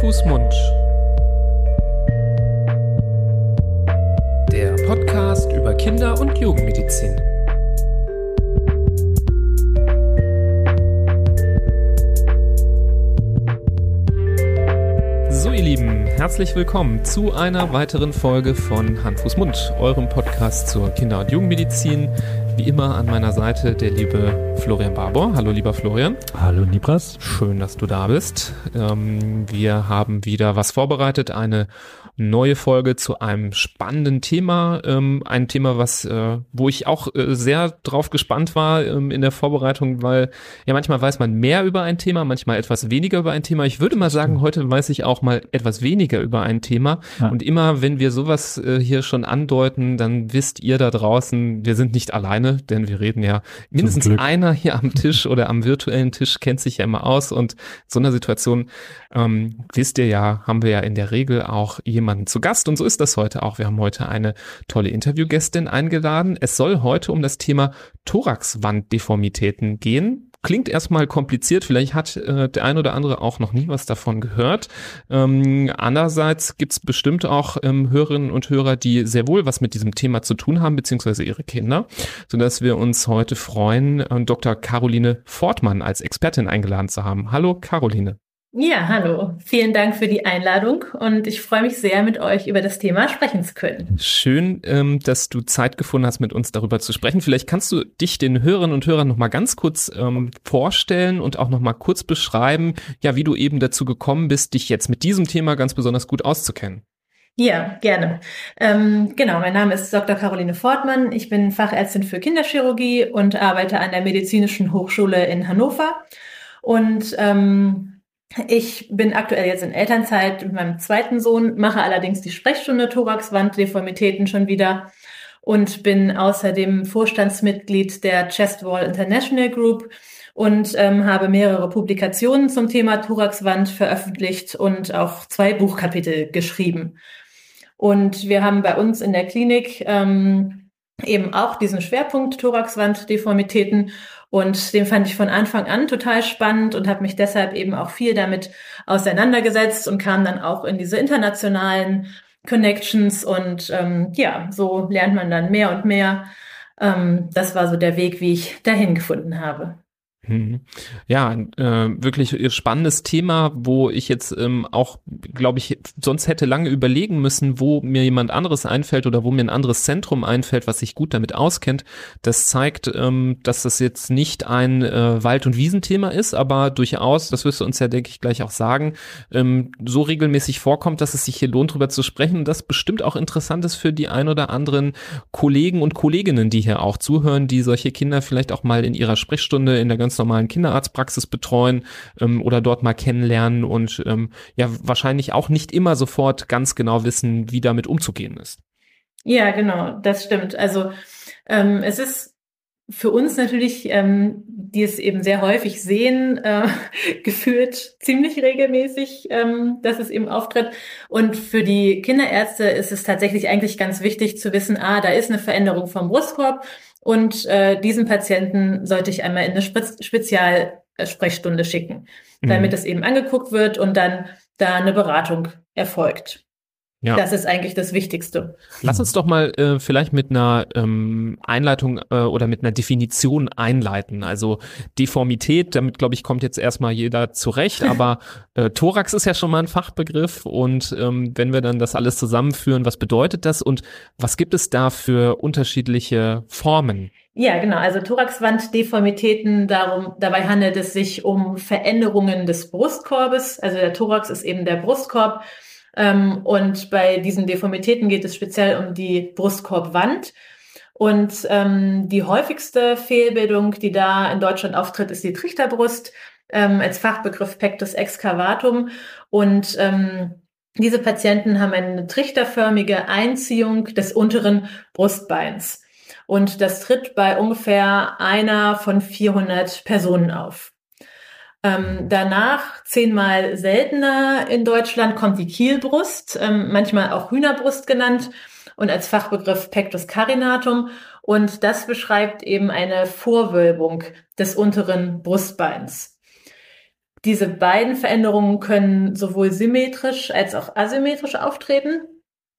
Fuß, Mund. Der Podcast über Kinder- und Jugendmedizin. So, ihr Lieben, herzlich willkommen zu einer weiteren Folge von Hand, Fuß, Mund, eurem Podcast zur Kinder- und Jugendmedizin. Wie immer an meiner Seite der liebe Florian Barbour. Hallo, lieber Florian. Hallo, Nibras. Schön, dass du da bist. Ähm, wir haben wieder was vorbereitet, eine neue Folge zu einem spannenden Thema. Ähm, ein Thema, was, äh, wo ich auch äh, sehr drauf gespannt war ähm, in der Vorbereitung, weil ja manchmal weiß man mehr über ein Thema, manchmal etwas weniger über ein Thema. Ich würde mal sagen, heute weiß ich auch mal etwas weniger über ein Thema. Ja. Und immer, wenn wir sowas äh, hier schon andeuten, dann wisst ihr da draußen, wir sind nicht alleine, denn wir reden ja mindestens einer hier am Tisch oder am virtuellen Tisch kennt sich ja immer aus. Und in so einer Situation, ähm, wisst ihr ja, haben wir ja in der Regel auch jemanden, jemanden zu Gast und so ist das heute auch. Wir haben heute eine tolle Interviewgästin eingeladen. Es soll heute um das Thema Thoraxwanddeformitäten gehen. Klingt erstmal kompliziert, vielleicht hat äh, der ein oder andere auch noch nie was davon gehört. Ähm, andererseits gibt es bestimmt auch ähm, Hörerinnen und Hörer, die sehr wohl was mit diesem Thema zu tun haben, beziehungsweise ihre Kinder, sodass wir uns heute freuen, äh, Dr. Caroline Fortmann als Expertin eingeladen zu haben. Hallo Caroline. Ja, hallo. Vielen Dank für die Einladung und ich freue mich sehr, mit euch über das Thema sprechen zu können. Schön, ähm, dass du Zeit gefunden hast, mit uns darüber zu sprechen. Vielleicht kannst du dich den Hörerinnen und Hörern noch mal ganz kurz ähm, vorstellen und auch noch mal kurz beschreiben, ja, wie du eben dazu gekommen bist, dich jetzt mit diesem Thema ganz besonders gut auszukennen. Ja, gerne. Ähm, genau, mein Name ist Dr. Caroline Fortmann. Ich bin Fachärztin für Kinderchirurgie und arbeite an der Medizinischen Hochschule in Hannover. Und ähm, ich bin aktuell jetzt in Elternzeit mit meinem zweiten Sohn, mache allerdings die Sprechstunde Thoraxwanddeformitäten schon wieder und bin außerdem Vorstandsmitglied der Chest Wall International Group und ähm, habe mehrere Publikationen zum Thema Thoraxwand veröffentlicht und auch zwei Buchkapitel geschrieben. Und wir haben bei uns in der Klinik ähm, eben auch diesen Schwerpunkt Thoraxwanddeformitäten und den fand ich von Anfang an total spannend und habe mich deshalb eben auch viel damit auseinandergesetzt und kam dann auch in diese internationalen Connections und ähm, ja, so lernt man dann mehr und mehr. Ähm, das war so der Weg, wie ich dahin gefunden habe. Mhm. Ja, äh, wirklich spannendes Thema, wo ich jetzt ähm, auch, glaube ich, sonst hätte lange überlegen müssen, wo mir jemand anderes einfällt oder wo mir ein anderes Zentrum einfällt, was sich gut damit auskennt. Das zeigt, ähm, dass das jetzt nicht ein äh, Wald- und Wiesenthema ist, aber durchaus, das wirst du uns ja, denke ich, gleich auch sagen, ähm, so regelmäßig vorkommt, dass es sich hier lohnt, drüber zu sprechen und das bestimmt auch interessant ist für die ein oder anderen Kollegen und Kolleginnen, die hier auch zuhören, die solche Kinder vielleicht auch mal in ihrer Sprechstunde in der ganz normalen Kinderarztpraxis betreuen ähm, oder dort mal kennenlernen und ähm, ja wahrscheinlich auch nicht immer sofort ganz genau wissen, wie damit umzugehen ist. Ja, genau, das stimmt. Also ähm, es ist für uns natürlich, ähm, die es eben sehr häufig sehen, äh, gefühlt ziemlich regelmäßig, ähm, dass es eben auftritt. Und für die Kinderärzte ist es tatsächlich eigentlich ganz wichtig zu wissen, ah, da ist eine Veränderung vom Brustkorb und äh, diesen Patienten sollte ich einmal in eine Spe Spezialsprechstunde schicken, damit mhm. es eben angeguckt wird und dann da eine Beratung erfolgt. Ja. Das ist eigentlich das Wichtigste. Lass uns doch mal äh, vielleicht mit einer ähm, Einleitung äh, oder mit einer Definition einleiten. Also Deformität, damit glaube ich, kommt jetzt erstmal jeder zurecht, aber äh, Thorax ist ja schon mal ein Fachbegriff und ähm, wenn wir dann das alles zusammenführen, was bedeutet das und was gibt es da für unterschiedliche Formen? Ja, genau. Also Thoraxwanddeformitäten, darum, dabei handelt es sich um Veränderungen des Brustkorbes. Also der Thorax ist eben der Brustkorb und bei diesen Deformitäten geht es speziell um die Brustkorbwand. Und ähm, die häufigste Fehlbildung, die da in Deutschland auftritt, ist die Trichterbrust, ähm, als Fachbegriff Pectus excavatum. Und ähm, diese Patienten haben eine trichterförmige Einziehung des unteren Brustbeins. Und das tritt bei ungefähr einer von 400 Personen auf. Ähm, danach zehnmal seltener in Deutschland kommt die Kielbrust, ähm, manchmal auch Hühnerbrust genannt und als Fachbegriff Pectus carinatum. Und das beschreibt eben eine Vorwölbung des unteren Brustbeins. diese beiden Veränderungen können sowohl symmetrisch als auch asymmetrisch auftreten.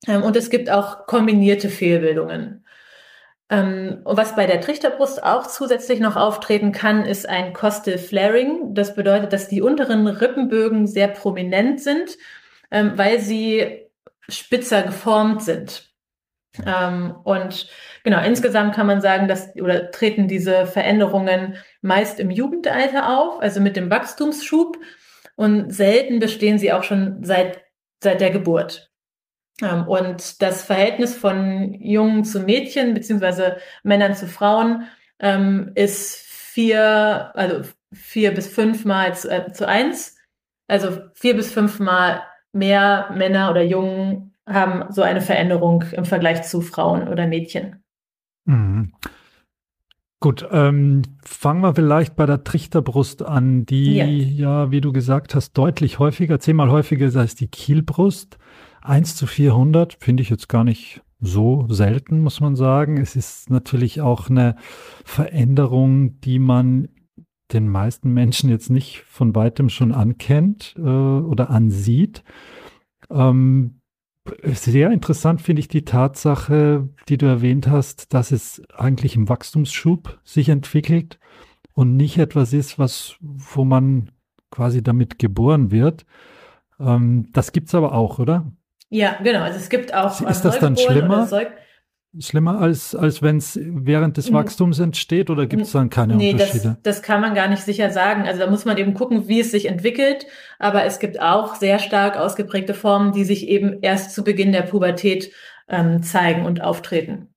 Ähm, und es gibt auch kombinierte Fehlbildungen. Ähm, und was bei der Trichterbrust auch zusätzlich noch auftreten kann, ist ein Costal Flaring. Das bedeutet, dass die unteren Rippenbögen sehr prominent sind, ähm, weil sie spitzer geformt sind. Ähm, und genau, insgesamt kann man sagen, dass oder treten diese Veränderungen meist im Jugendalter auf, also mit dem Wachstumsschub. Und selten bestehen sie auch schon seit, seit der Geburt. Ähm, und das Verhältnis von Jungen zu Mädchen beziehungsweise Männern zu Frauen ähm, ist vier, also vier bis fünfmal zu, äh, zu eins. Also vier bis fünfmal mehr Männer oder Jungen haben so eine Veränderung im Vergleich zu Frauen oder Mädchen. Mhm. Gut, ähm, fangen wir vielleicht bei der Trichterbrust an, die ja. ja, wie du gesagt hast, deutlich häufiger, zehnmal häufiger ist als die Kielbrust. 1 zu 400 finde ich jetzt gar nicht so selten, muss man sagen. Es ist natürlich auch eine Veränderung, die man den meisten Menschen jetzt nicht von weitem schon ankennt äh, oder ansieht. Ähm, sehr interessant finde ich die Tatsache, die du erwähnt hast, dass es eigentlich im Wachstumsschub sich entwickelt und nicht etwas ist, was, wo man quasi damit geboren wird. Ähm, das gibt's aber auch, oder? Ja, genau. Also es gibt auch. Ist das dann schlimmer? Schlimmer als, als wenn es während des Wachstums entsteht oder gibt es dann keine nee, Unterschiede? Das, das kann man gar nicht sicher sagen. Also da muss man eben gucken, wie es sich entwickelt. Aber es gibt auch sehr stark ausgeprägte Formen, die sich eben erst zu Beginn der Pubertät ähm, zeigen und auftreten.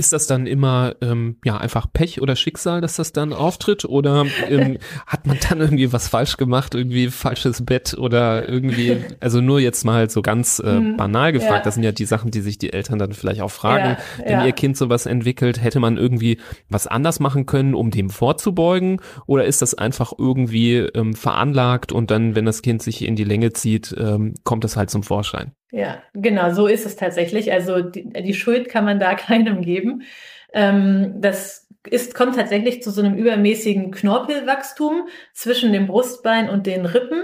Ist das dann immer ähm, ja einfach Pech oder Schicksal, dass das dann auftritt? Oder ähm, hat man dann irgendwie was falsch gemacht, irgendwie falsches Bett oder irgendwie, also nur jetzt mal so ganz äh, mhm. banal gefragt, ja. das sind ja die Sachen, die sich die Eltern dann vielleicht auch fragen, ja, wenn ja. ihr Kind sowas entwickelt, hätte man irgendwie was anders machen können, um dem vorzubeugen? Oder ist das einfach irgendwie ähm, veranlagt und dann, wenn das Kind sich in die Länge zieht, ähm, kommt das halt zum Vorschein? Ja, genau, so ist es tatsächlich. Also die, die Schuld kann man da keinem geben. Ähm, das ist, kommt tatsächlich zu so einem übermäßigen Knorpelwachstum zwischen dem Brustbein und den Rippen.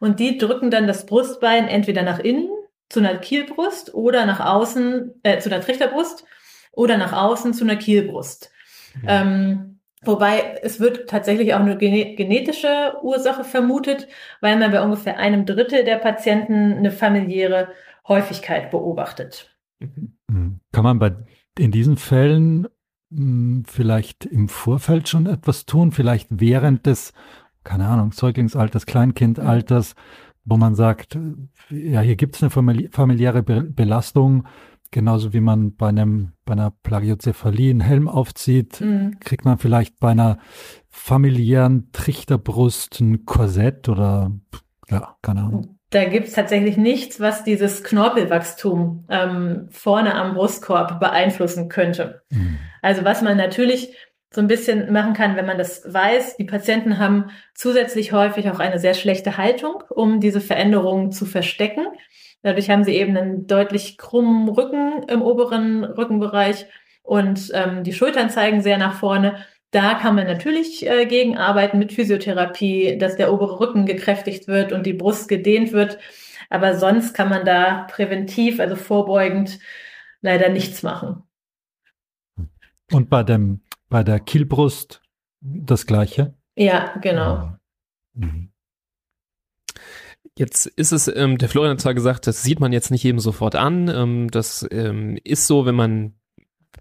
Und die drücken dann das Brustbein entweder nach innen zu einer Kielbrust oder nach außen, äh, zu einer Trichterbrust oder nach außen zu einer Kielbrust. Mhm. Ähm, Wobei es wird tatsächlich auch eine genetische Ursache vermutet, weil man bei ungefähr einem Drittel der Patienten eine familiäre Häufigkeit beobachtet. Mhm. Kann man bei, in diesen Fällen mh, hm, vielleicht im Vorfeld schon etwas tun, vielleicht während des, keine Ahnung, Säuglingsalters, Kleinkindalters, wo man sagt, ja, hier gibt es eine familiäre Be Belastung, genauso wie man bei einem, bei einer Plagiozephalie einen Helm aufzieht, mhm. kriegt man vielleicht bei einer familiären Trichterbrust ein Korsett oder ja, keine Ahnung. Da gibt's tatsächlich nichts, was dieses Knorpelwachstum ähm, vorne am Brustkorb beeinflussen könnte. Mhm. Also was man natürlich so ein bisschen machen kann, wenn man das weiß, die Patienten haben zusätzlich häufig auch eine sehr schlechte Haltung, um diese Veränderungen zu verstecken. Dadurch haben sie eben einen deutlich krummen Rücken im oberen Rückenbereich und ähm, die Schultern zeigen sehr nach vorne. Da kann man natürlich äh, gegenarbeiten mit Physiotherapie, dass der obere Rücken gekräftigt wird und die Brust gedehnt wird. Aber sonst kann man da präventiv, also vorbeugend, leider nichts machen. Und bei dem, bei der Kielbrust das Gleiche? Ja, genau. Mhm. Jetzt ist es, ähm, der Florian hat zwar gesagt, das sieht man jetzt nicht jedem sofort an. Ähm, das ähm, ist so, wenn man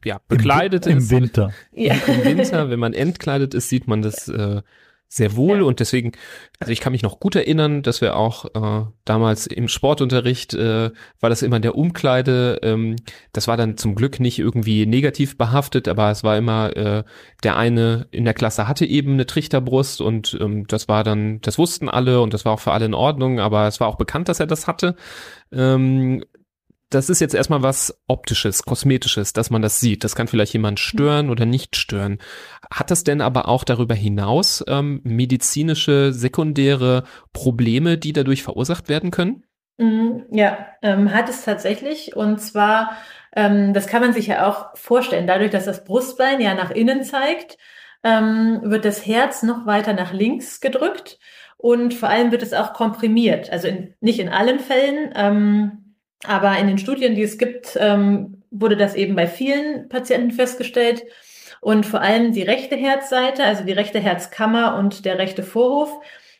ja, bekleidet Im, ist. Im Winter. Ja. Im Winter, wenn man entkleidet ist, sieht man das äh, sehr wohl ja. und deswegen, also ich kann mich noch gut erinnern, dass wir auch äh, damals im Sportunterricht äh, war das immer in der Umkleide. Ähm, das war dann zum Glück nicht irgendwie negativ behaftet, aber es war immer äh, der eine in der Klasse hatte eben eine Trichterbrust und ähm, das war dann, das wussten alle und das war auch für alle in Ordnung, aber es war auch bekannt, dass er das hatte. Ähm, das ist jetzt erstmal was optisches, kosmetisches, dass man das sieht. Das kann vielleicht jemand stören oder nicht stören. Hat das denn aber auch darüber hinaus ähm, medizinische sekundäre Probleme, die dadurch verursacht werden können? Mhm, ja, ähm, hat es tatsächlich. Und zwar, ähm, das kann man sich ja auch vorstellen, dadurch, dass das Brustbein ja nach innen zeigt, ähm, wird das Herz noch weiter nach links gedrückt und vor allem wird es auch komprimiert. Also in, nicht in allen Fällen, ähm, aber in den Studien, die es gibt, ähm, wurde das eben bei vielen Patienten festgestellt. Und vor allem die rechte Herzseite, also die rechte Herzkammer und der rechte Vorhof,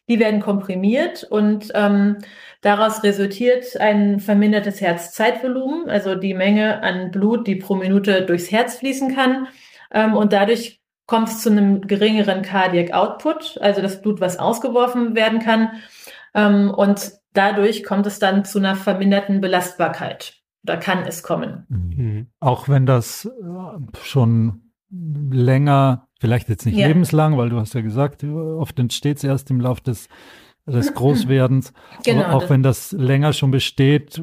die werden komprimiert und ähm, daraus resultiert ein vermindertes Herzzeitvolumen, also die Menge an Blut, die pro Minute durchs Herz fließen kann. Ähm, und dadurch kommt es zu einem geringeren Cardiac Output, also das Blut, was ausgeworfen werden kann. Ähm, und dadurch kommt es dann zu einer verminderten Belastbarkeit. Da kann es kommen. Mhm. Auch wenn das äh, schon länger, vielleicht jetzt nicht ja. lebenslang, weil du hast ja gesagt, oft entsteht es erst im Laufe des, des Großwerdens. Genau, Aber auch wenn das länger schon besteht,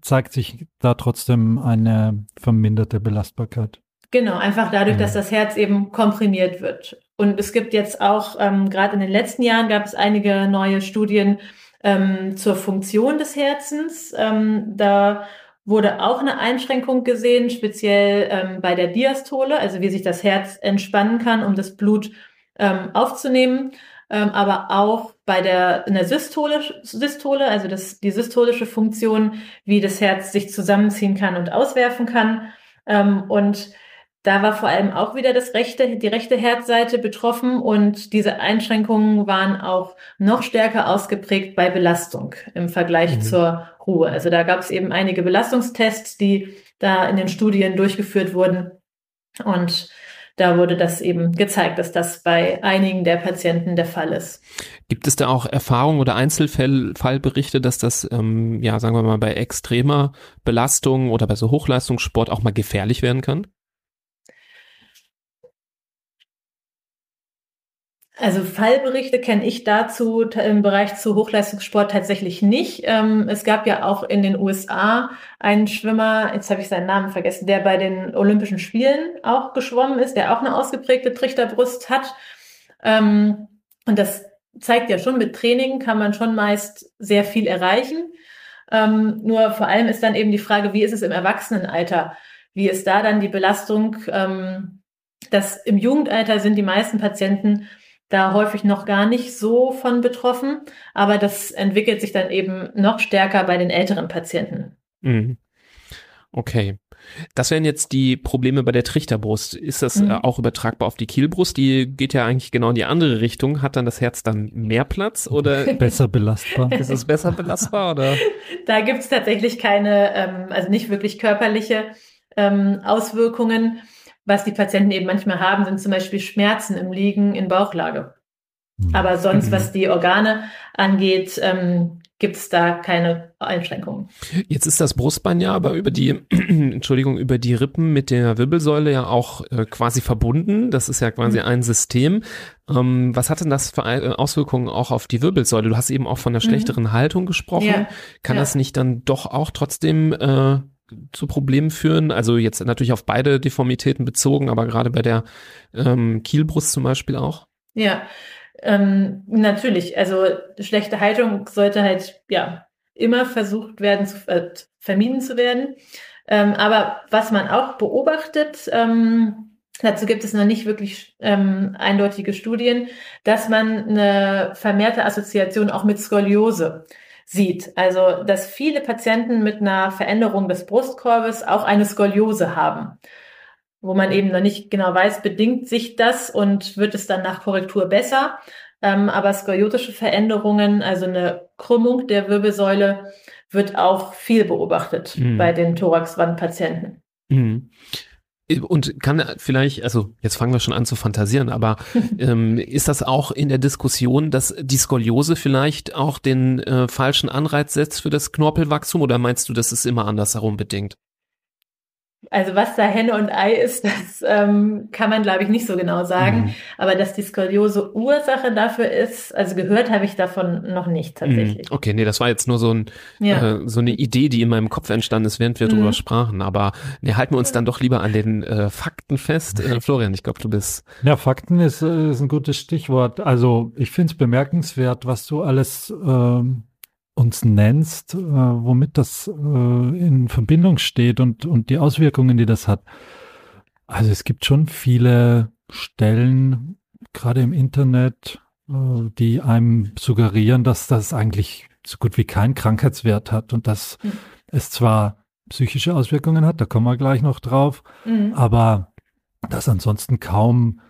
zeigt sich da trotzdem eine verminderte Belastbarkeit. Genau, einfach dadurch, dass das Herz eben komprimiert wird. Und es gibt jetzt auch, ähm, gerade in den letzten Jahren gab es einige neue Studien ähm, zur Funktion des Herzens. Ähm, da wurde auch eine Einschränkung gesehen, speziell ähm, bei der Diastole, also wie sich das Herz entspannen kann, um das Blut ähm, aufzunehmen, ähm, aber auch bei der in der Systole, Systole also das, die systolische Funktion, wie das Herz sich zusammenziehen kann und auswerfen kann. Ähm, und da war vor allem auch wieder das rechte, die rechte Herzseite betroffen und diese Einschränkungen waren auch noch stärker ausgeprägt bei Belastung im Vergleich mhm. zur Ruhe. Also da gab es eben einige Belastungstests, die da in den Studien durchgeführt wurden und da wurde das eben gezeigt, dass das bei einigen der Patienten der Fall ist. Gibt es da auch Erfahrungen oder Einzelfallberichte, dass das, ähm, ja, sagen wir mal, bei extremer Belastung oder bei so Hochleistungssport auch mal gefährlich werden kann? Also Fallberichte kenne ich dazu im Bereich zu Hochleistungssport tatsächlich nicht. Ähm, es gab ja auch in den USA einen Schwimmer, jetzt habe ich seinen Namen vergessen, der bei den Olympischen Spielen auch geschwommen ist, der auch eine ausgeprägte Trichterbrust hat. Ähm, und das zeigt ja schon, mit Training kann man schon meist sehr viel erreichen. Ähm, nur vor allem ist dann eben die Frage, wie ist es im Erwachsenenalter? Wie ist da dann die Belastung? das im Jugendalter sind die meisten Patienten da häufig noch gar nicht so von betroffen, aber das entwickelt sich dann eben noch stärker bei den älteren Patienten. Mhm. Okay. Das wären jetzt die Probleme bei der Trichterbrust. Ist das äh, mhm. auch übertragbar auf die Kielbrust? Die geht ja eigentlich genau in die andere Richtung. Hat dann das Herz dann mehr Platz oder? besser belastbar. Ist es besser belastbar oder? Da gibt es tatsächlich keine, ähm, also nicht wirklich körperliche ähm, Auswirkungen. Was die Patienten eben manchmal haben, sind zum Beispiel Schmerzen im Liegen in Bauchlage. Mhm. Aber sonst, was mhm. die Organe angeht, ähm, gibt es da keine Einschränkungen. Jetzt ist das Brustbein ja aber über die, Entschuldigung, über die Rippen mit der Wirbelsäule ja auch äh, quasi verbunden. Das ist ja quasi mhm. ein System. Ähm, was hat denn das für äh, Auswirkungen auch auf die Wirbelsäule? Du hast eben auch von der mhm. schlechteren mhm. Haltung gesprochen. Ja. Kann ja. das nicht dann doch auch trotzdem äh, zu Problemen führen. Also jetzt natürlich auf beide Deformitäten bezogen, aber gerade bei der ähm, Kielbrust zum Beispiel auch. Ja, ähm, natürlich. Also schlechte Haltung sollte halt ja immer versucht werden, zu, äh, vermieden zu werden. Ähm, aber was man auch beobachtet, ähm, dazu gibt es noch nicht wirklich ähm, eindeutige Studien, dass man eine vermehrte Assoziation auch mit Skoliose sieht. Also, dass viele Patienten mit einer Veränderung des Brustkorbes auch eine Skoliose haben, wo man eben noch nicht genau weiß, bedingt sich das und wird es dann nach Korrektur besser. Ähm, aber skoliotische Veränderungen, also eine Krümmung der Wirbelsäule, wird auch viel beobachtet mhm. bei den Thoraxwandpatienten. Mhm. Und kann vielleicht, also jetzt fangen wir schon an zu fantasieren, aber ähm, ist das auch in der Diskussion, dass die Skoliose vielleicht auch den äh, falschen Anreiz setzt für das Knorpelwachstum oder meinst du, das ist immer andersherum bedingt? Also was da Henne und Ei ist, das ähm, kann man, glaube ich, nicht so genau sagen. Mhm. Aber dass die Skoliose Ursache dafür ist, also gehört habe ich davon noch nicht tatsächlich. Mhm. Okay, nee, das war jetzt nur so, ein, ja. äh, so eine Idee, die in meinem Kopf entstanden ist, während wir mhm. drüber sprachen. Aber nee, halten wir uns dann doch lieber an den äh, Fakten fest. Äh, Florian, ich glaube, du bist. Ja, Fakten ist, äh, ist ein gutes Stichwort. Also ich finde es bemerkenswert, was du alles ähm, uns nennst, äh, womit das äh, in Verbindung steht und, und die Auswirkungen, die das hat. Also es gibt schon viele Stellen, gerade im Internet, äh, die einem suggerieren, dass das eigentlich so gut wie keinen Krankheitswert hat und dass mhm. es zwar psychische Auswirkungen hat, da kommen wir gleich noch drauf, mhm. aber dass ansonsten kaum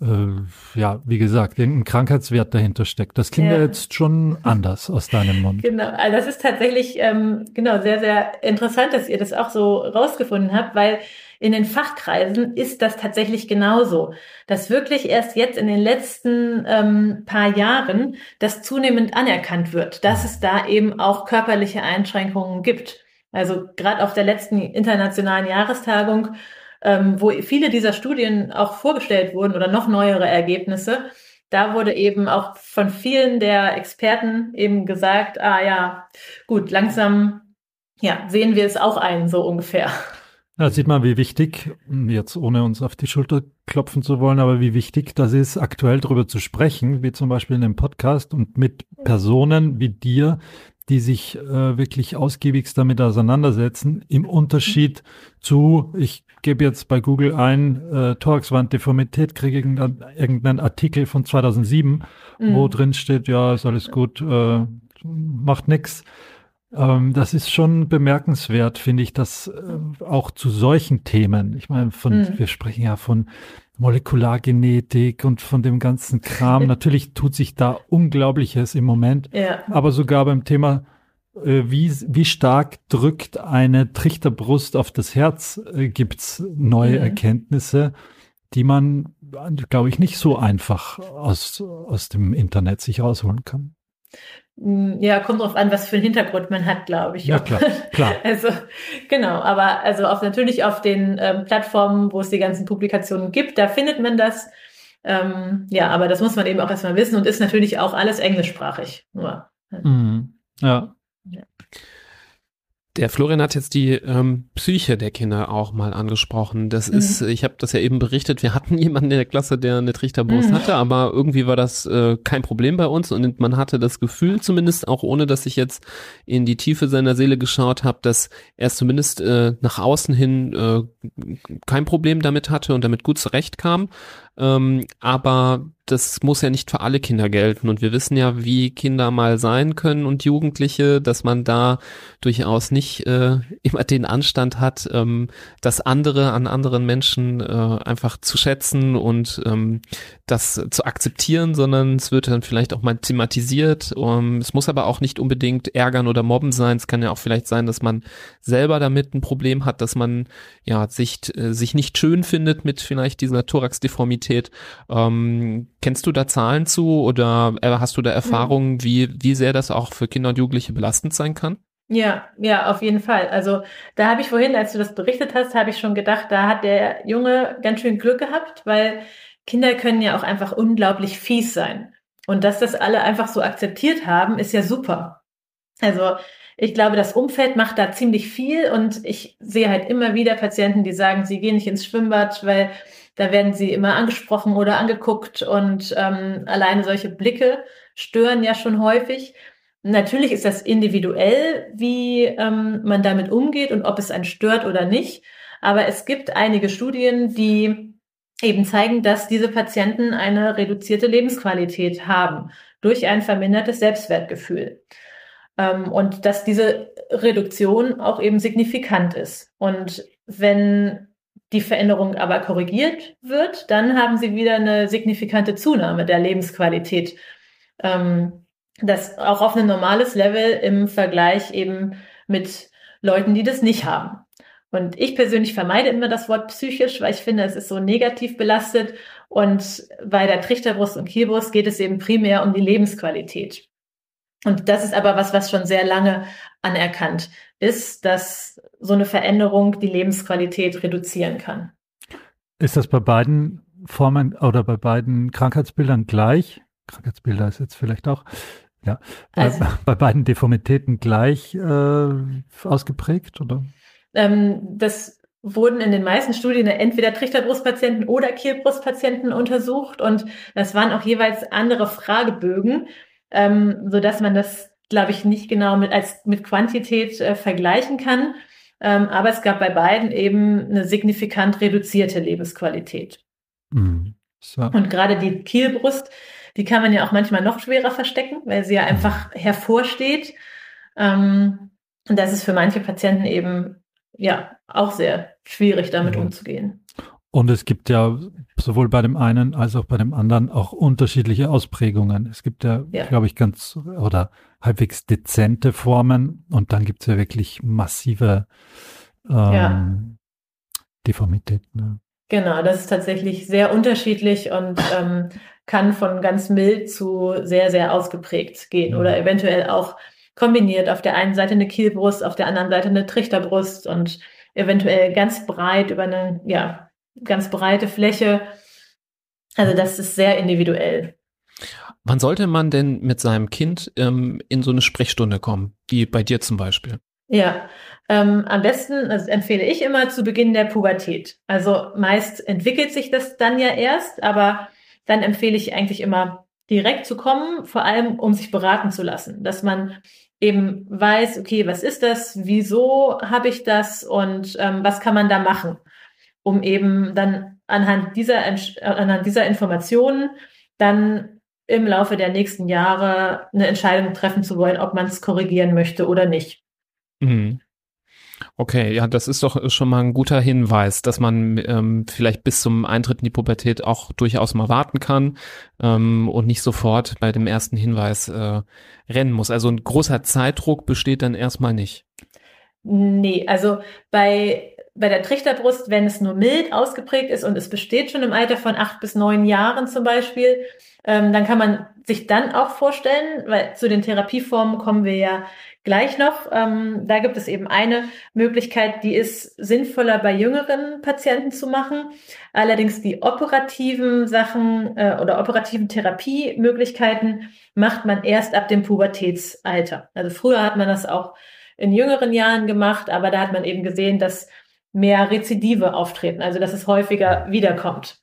äh, ja, wie gesagt, irgendein Krankheitswert dahinter steckt. Das klingt ja. ja, jetzt schon anders aus deinem Mund. Genau, also das ist tatsächlich ähm, genau sehr, sehr interessant, dass ihr das auch so rausgefunden habt, weil in den Fachkreisen ist das tatsächlich genauso, dass wirklich erst jetzt in den letzten ähm, paar Jahren das zunehmend anerkannt wird, dass es da eben auch körperliche Einschränkungen gibt. Also gerade auf der letzten internationalen Jahrestagung ähm, wo viele dieser Studien auch vorgestellt wurden oder noch neuere Ergebnisse, da wurde eben auch von vielen der Experten eben gesagt, ah ja, gut, langsam ja, sehen wir es auch ein, so ungefähr. Da sieht man, wie wichtig, jetzt ohne uns auf die Schulter klopfen zu wollen, aber wie wichtig das ist, aktuell darüber zu sprechen, wie zum Beispiel in dem Podcast und mit Personen wie dir, die sich äh, wirklich ausgiebigst damit auseinandersetzen, im Unterschied zu, ich gebe jetzt bei Google ein, äh, Thoraxwanddeformität, kriege irgendeinen, irgendeinen Artikel von 2007, mhm. wo drin steht, ja, ist alles gut, äh, macht nix. Ähm, das ist schon bemerkenswert, finde ich, dass äh, auch zu solchen Themen, ich meine, von, mhm. wir sprechen ja von Molekulargenetik und von dem ganzen Kram. Natürlich tut sich da Unglaubliches im Moment. Ja. Aber sogar beim Thema wie, wie stark drückt eine Trichterbrust auf das Herz, äh, gibt's neue mhm. Erkenntnisse, die man, glaube ich, nicht so einfach aus, aus dem Internet sich rausholen kann. Mm, ja, kommt drauf an, was für einen Hintergrund man hat, glaube ich. Ja, klar, klar. Also, genau, aber also auf, natürlich auf den ähm, Plattformen, wo es die ganzen Publikationen gibt, da findet man das. Ähm, ja, aber das muss man eben auch erstmal wissen und ist natürlich auch alles englischsprachig. Nur. Mhm. Ja. Ja. Der Florian hat jetzt die ähm, Psyche der Kinder auch mal angesprochen. Das mhm. ist, ich habe das ja eben berichtet, wir hatten jemanden in der Klasse, der eine Trichterbrust mhm. hatte, aber irgendwie war das äh, kein Problem bei uns und man hatte das Gefühl, zumindest auch ohne, dass ich jetzt in die Tiefe seiner Seele geschaut habe, dass er zumindest äh, nach außen hin äh, kein Problem damit hatte und damit gut zurechtkam. Ähm, aber das muss ja nicht für alle Kinder gelten. Und wir wissen ja, wie Kinder mal sein können und Jugendliche, dass man da durchaus nicht äh, immer den Anstand hat, ähm, das andere an anderen Menschen äh, einfach zu schätzen und ähm, das zu akzeptieren, sondern es wird dann vielleicht auch mal thematisiert. Um, es muss aber auch nicht unbedingt ärgern oder mobben sein. Es kann ja auch vielleicht sein, dass man selber damit ein Problem hat, dass man ja sich, äh, sich nicht schön findet mit vielleicht dieser Thoraxdeformität. Ähm, kennst du da Zahlen zu oder äh, hast du da Erfahrungen, mhm. wie, wie sehr das auch für Kinder und Jugendliche belastend sein kann? Ja, ja, auf jeden Fall. Also da habe ich vorhin, als du das berichtet hast, habe ich schon gedacht, da hat der Junge ganz schön Glück gehabt, weil Kinder können ja auch einfach unglaublich fies sein. Und dass das alle einfach so akzeptiert haben, ist ja super. Also ich glaube, das Umfeld macht da ziemlich viel und ich sehe halt immer wieder Patienten, die sagen, sie gehen nicht ins Schwimmbad, weil da werden sie immer angesprochen oder angeguckt und ähm, alleine solche Blicke stören ja schon häufig. Natürlich ist das individuell, wie ähm, man damit umgeht und ob es einen stört oder nicht. Aber es gibt einige Studien, die eben zeigen, dass diese Patienten eine reduzierte Lebensqualität haben durch ein vermindertes Selbstwertgefühl. Ähm, und dass diese Reduktion auch eben signifikant ist. Und wenn die Veränderung aber korrigiert wird, dann haben sie wieder eine signifikante Zunahme der Lebensqualität. Ähm, das auch auf ein normales Level im Vergleich eben mit Leuten, die das nicht haben. Und ich persönlich vermeide immer das Wort psychisch, weil ich finde, es ist so negativ belastet. Und bei der Trichterbrust und Kielbrust geht es eben primär um die Lebensqualität. Und das ist aber was, was schon sehr lange anerkannt ist, dass so eine Veränderung die Lebensqualität reduzieren kann. Ist das bei beiden Formen oder bei beiden Krankheitsbildern gleich? Krankheitsbilder ist jetzt vielleicht auch, ja, also, bei, bei, beiden Deformitäten gleich äh, ausgeprägt, oder? Ähm, das wurden in den meisten Studien entweder Trichterbrustpatienten oder Kielbrustpatienten untersucht und das waren auch jeweils andere Fragebögen, ähm, so dass man das, glaube ich, nicht genau mit als mit Quantität äh, vergleichen kann. Ähm, aber es gab bei beiden eben eine signifikant reduzierte Lebensqualität. Mhm. So. Und gerade die Kielbrust, die kann man ja auch manchmal noch schwerer verstecken, weil sie ja einfach hervorsteht. Ähm, und das ist für manche Patienten eben ja auch sehr schwierig, damit ja. umzugehen. Und es gibt ja sowohl bei dem einen als auch bei dem anderen auch unterschiedliche Ausprägungen. Es gibt ja, ja. glaube ich, ganz oder halbwegs dezente Formen und dann gibt es ja wirklich massive ähm, ja. Deformitäten. Ne? Genau, das ist tatsächlich sehr unterschiedlich und ähm, kann von ganz mild zu sehr, sehr ausgeprägt gehen oder eventuell auch kombiniert. Auf der einen Seite eine Kielbrust, auf der anderen Seite eine Trichterbrust und eventuell ganz breit über eine, ja, ganz breite Fläche. Also das ist sehr individuell. Wann sollte man denn mit seinem Kind ähm, in so eine Sprechstunde kommen, wie bei dir zum Beispiel? Ja, ähm, am besten, also empfehle ich immer zu Beginn der Pubertät. Also meist entwickelt sich das dann ja erst, aber dann empfehle ich eigentlich immer direkt zu kommen, vor allem um sich beraten zu lassen, dass man eben weiß, okay, was ist das, wieso habe ich das und ähm, was kann man da machen, um eben dann anhand dieser, anhand dieser Informationen dann im Laufe der nächsten Jahre eine Entscheidung treffen zu wollen, ob man es korrigieren möchte oder nicht. Mhm. Okay, ja, das ist doch schon mal ein guter Hinweis, dass man ähm, vielleicht bis zum Eintritt in die Pubertät auch durchaus mal warten kann ähm, und nicht sofort bei dem ersten Hinweis äh, rennen muss. Also ein großer Zeitdruck besteht dann erstmal nicht. Nee, also bei, bei der Trichterbrust, wenn es nur mild ausgeprägt ist und es besteht schon im Alter von acht bis neun Jahren zum Beispiel, ähm, dann kann man sich dann auch vorstellen, weil zu den Therapieformen kommen wir ja gleich noch. Ähm, da gibt es eben eine Möglichkeit, die ist sinnvoller bei jüngeren Patienten zu machen. Allerdings die operativen Sachen äh, oder operativen Therapiemöglichkeiten macht man erst ab dem Pubertätsalter. Also früher hat man das auch in jüngeren Jahren gemacht, aber da hat man eben gesehen, dass mehr Rezidive auftreten, also dass es häufiger wiederkommt.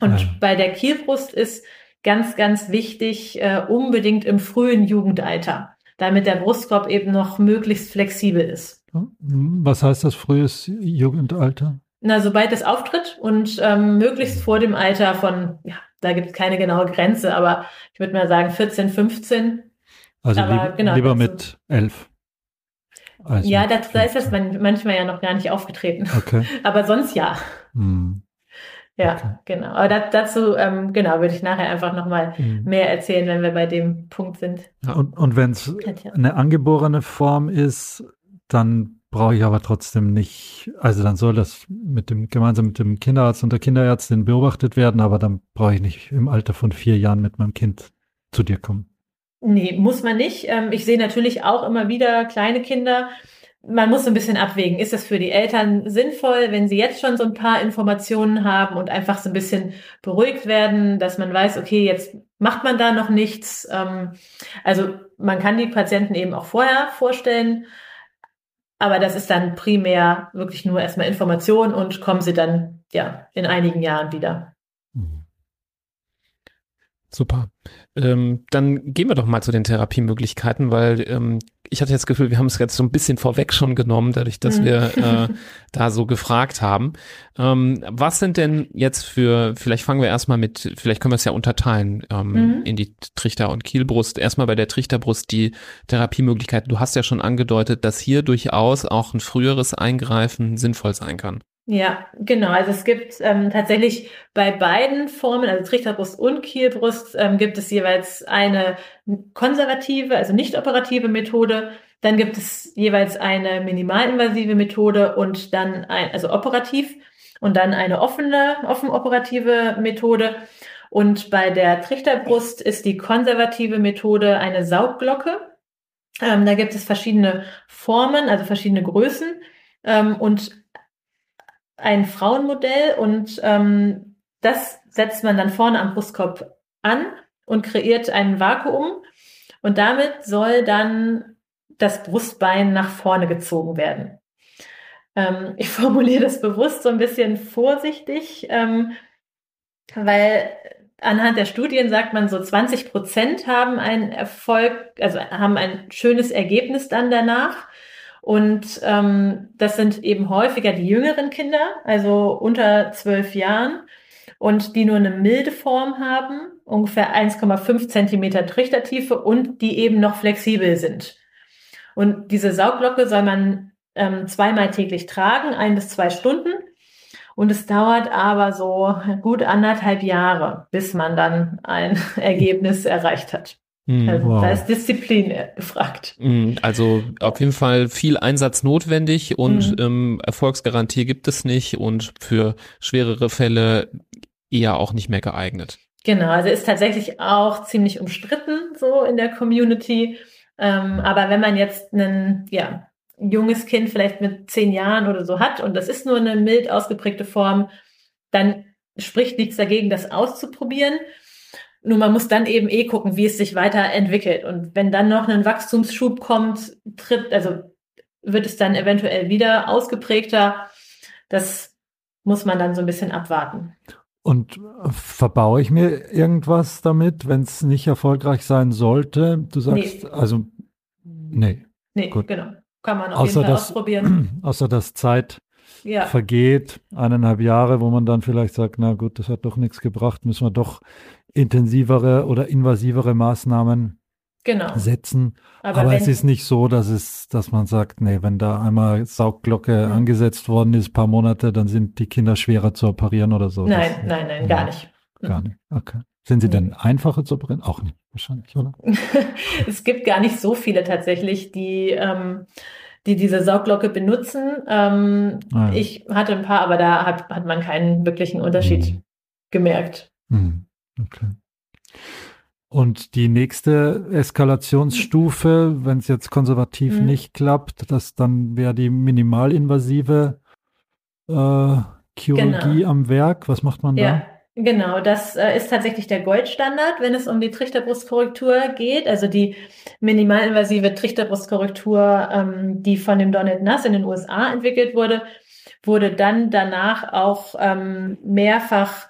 Und ja. bei der Kielbrust ist ganz, ganz wichtig, äh, unbedingt im frühen Jugendalter damit der Brustkorb eben noch möglichst flexibel ist. Was heißt das frühes Jugendalter? Na, sobald es auftritt und ähm, möglichst vor dem Alter von, ja, da gibt es keine genaue Grenze, aber ich würde mal sagen 14, 15. Also aber, lieb, genau, lieber mit 11. ja, das, da ist das manchmal ja noch gar nicht aufgetreten. Okay. aber sonst ja. Hm. Ja, okay. genau. Aber das, dazu, ähm, genau, würde ich nachher einfach nochmal mhm. mehr erzählen, wenn wir bei dem Punkt sind. Ja, und und wenn es eine angeborene Form ist, dann brauche ich aber trotzdem nicht, also dann soll das mit dem, gemeinsam mit dem Kinderarzt und der Kinderärztin beobachtet werden, aber dann brauche ich nicht im Alter von vier Jahren mit meinem Kind zu dir kommen. Nee, muss man nicht. Ähm, ich sehe natürlich auch immer wieder kleine Kinder, man muss ein bisschen abwägen. Ist es für die Eltern sinnvoll, wenn sie jetzt schon so ein paar Informationen haben und einfach so ein bisschen beruhigt werden, dass man weiß, okay, jetzt macht man da noch nichts. Ähm, also man kann die Patienten eben auch vorher vorstellen, aber das ist dann primär wirklich nur erstmal Information und kommen sie dann ja in einigen Jahren wieder. Super. Ähm, dann gehen wir doch mal zu den Therapiemöglichkeiten, weil ähm, ich hatte jetzt das Gefühl, wir haben es jetzt so ein bisschen vorweg schon genommen, dadurch, dass mhm. wir äh, da so gefragt haben. Ähm, was sind denn jetzt für, vielleicht fangen wir erstmal mit, vielleicht können wir es ja unterteilen ähm, mhm. in die Trichter- und Kielbrust. Erstmal bei der Trichterbrust die Therapiemöglichkeiten. Du hast ja schon angedeutet, dass hier durchaus auch ein früheres Eingreifen sinnvoll sein kann. Ja, genau. Also es gibt ähm, tatsächlich bei beiden Formen, also Trichterbrust und Kielbrust, ähm, gibt es jeweils eine konservative, also nicht operative Methode. Dann gibt es jeweils eine minimalinvasive Methode und dann ein, also operativ und dann eine offene, offen operative Methode. Und bei der Trichterbrust ist die konservative Methode eine Saugglocke. Ähm, da gibt es verschiedene Formen, also verschiedene Größen. Ähm, und ein Frauenmodell und ähm, das setzt man dann vorne am Brustkorb an und kreiert ein Vakuum und damit soll dann das Brustbein nach vorne gezogen werden. Ähm, ich formuliere das bewusst so ein bisschen vorsichtig, ähm, weil anhand der Studien sagt man so 20 Prozent haben einen Erfolg, also haben ein schönes Ergebnis dann danach. Und ähm, das sind eben häufiger die jüngeren Kinder, also unter zwölf Jahren. und die nur eine milde Form haben, ungefähr 1,5 Zentimeter Trichtertiefe und die eben noch flexibel sind. Und diese Sauglocke soll man ähm, zweimal täglich tragen, ein bis zwei Stunden. Und es dauert aber so gut anderthalb Jahre, bis man dann ein Ergebnis erreicht hat. Mhm. Also wow. da ist Disziplin gefragt. Mhm. Also auf jeden Fall viel Einsatz notwendig und mhm. ähm, Erfolgsgarantie gibt es nicht und für schwerere Fälle eher auch nicht mehr geeignet. Genau, also ist tatsächlich auch ziemlich umstritten so in der Community. Ähm, aber wenn man jetzt einen, ja, junges Kind vielleicht mit zehn Jahren oder so hat und das ist nur eine mild ausgeprägte Form, dann spricht nichts dagegen, das auszuprobieren. Nur man muss dann eben eh gucken, wie es sich weiterentwickelt. Und wenn dann noch ein Wachstumsschub kommt, tritt, also wird es dann eventuell wieder ausgeprägter. Das muss man dann so ein bisschen abwarten. Und verbaue ich mir irgendwas damit, wenn es nicht erfolgreich sein sollte? Du sagst, nee. also, nee. Nee, Gut. genau. Kann man auf außer jeden Fall dass, ausprobieren. Außer dass Zeit ja. vergeht, eineinhalb Jahre, wo man dann vielleicht sagt, na gut, das hat doch nichts gebracht, müssen wir doch intensivere oder invasivere Maßnahmen genau. setzen. Aber, Aber es ist nicht so, dass es, dass man sagt, nee, wenn da einmal Saugglocke mhm. angesetzt worden ist, paar Monate, dann sind die Kinder schwerer zu operieren oder so. Nein, das, nein, nein, gar nicht. Gar nicht. Okay. Sind sie mhm. denn einfacher zu operieren? Auch nicht, wahrscheinlich, oder? es gibt gar nicht so viele tatsächlich, die, ähm, die diese Saugglocke benutzen. Ähm, ah, ja. Ich hatte ein paar, aber da hat, hat man keinen wirklichen Unterschied mhm. gemerkt. Mhm. Okay. Und die nächste Eskalationsstufe, wenn es jetzt konservativ mhm. nicht klappt, das dann wäre die minimalinvasive äh, Chirurgie genau. am Werk. Was macht man ja. da? Genau, das äh, ist tatsächlich der Goldstandard, wenn es um die Trichterbrustkorrektur geht. Also die minimalinvasive Trichterbrustkorrektur, ähm, die von dem Donald Nuss in den USA entwickelt wurde, wurde dann danach auch ähm, mehrfach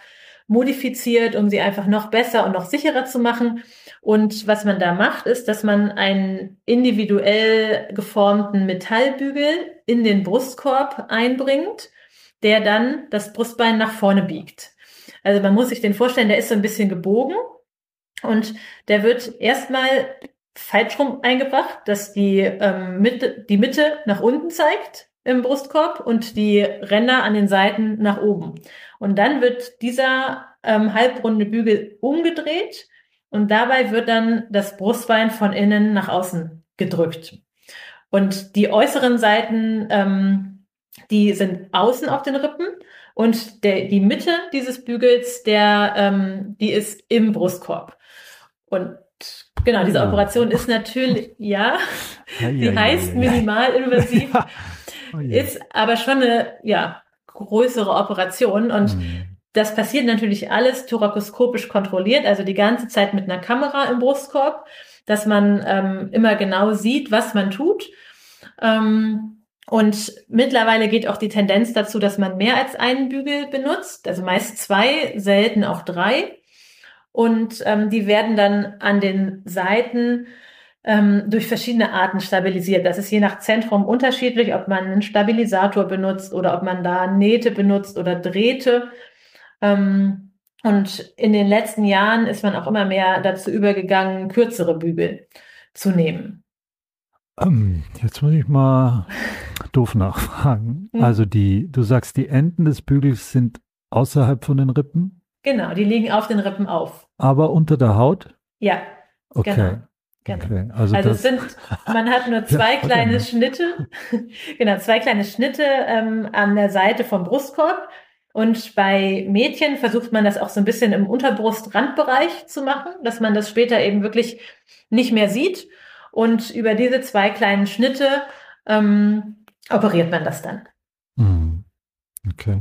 modifiziert, um sie einfach noch besser und noch sicherer zu machen. Und was man da macht, ist, dass man einen individuell geformten Metallbügel in den Brustkorb einbringt, der dann das Brustbein nach vorne biegt. Also man muss sich den vorstellen, der ist so ein bisschen gebogen und der wird erstmal falsch rum eingebracht, dass die, ähm, Mitte, die Mitte nach unten zeigt im Brustkorb und die Ränder an den Seiten nach oben. Und dann wird dieser ähm, halbrunde Bügel umgedreht und dabei wird dann das Brustbein von innen nach außen gedrückt. Und die äußeren Seiten, ähm, die sind außen auf den Rippen und der, die Mitte dieses Bügels, der, ähm, die ist im Brustkorb. Und genau, diese Operation ist natürlich, ja, die heißt minimalinvasiv, ist aber schon eine, ja, größere Operation und mhm. das passiert natürlich alles thorakoskopisch kontrolliert, also die ganze Zeit mit einer Kamera im Brustkorb, dass man ähm, immer genau sieht, was man tut. Ähm, und mittlerweile geht auch die Tendenz dazu, dass man mehr als einen Bügel benutzt, also meist zwei, selten auch drei. Und ähm, die werden dann an den Seiten ähm, durch verschiedene Arten stabilisiert. Das ist je nach Zentrum unterschiedlich, ob man einen Stabilisator benutzt oder ob man da Nähte benutzt oder Drähte. Ähm, und in den letzten Jahren ist man auch immer mehr dazu übergegangen, kürzere Bügel zu nehmen. Ähm, jetzt muss ich mal doof nachfragen. Hm. Also die, du sagst, die Enden des Bügels sind außerhalb von den Rippen? Genau, die liegen auf den Rippen auf. Aber unter der Haut? Ja. Okay. Genau. Genau. Okay, also, also es sind, man hat nur zwei ja, kleine okay. Schnitte, genau, zwei kleine Schnitte ähm, an der Seite vom Brustkorb. Und bei Mädchen versucht man das auch so ein bisschen im Unterbrustrandbereich zu machen, dass man das später eben wirklich nicht mehr sieht. Und über diese zwei kleinen Schnitte ähm, operiert man das dann. Hm. Okay.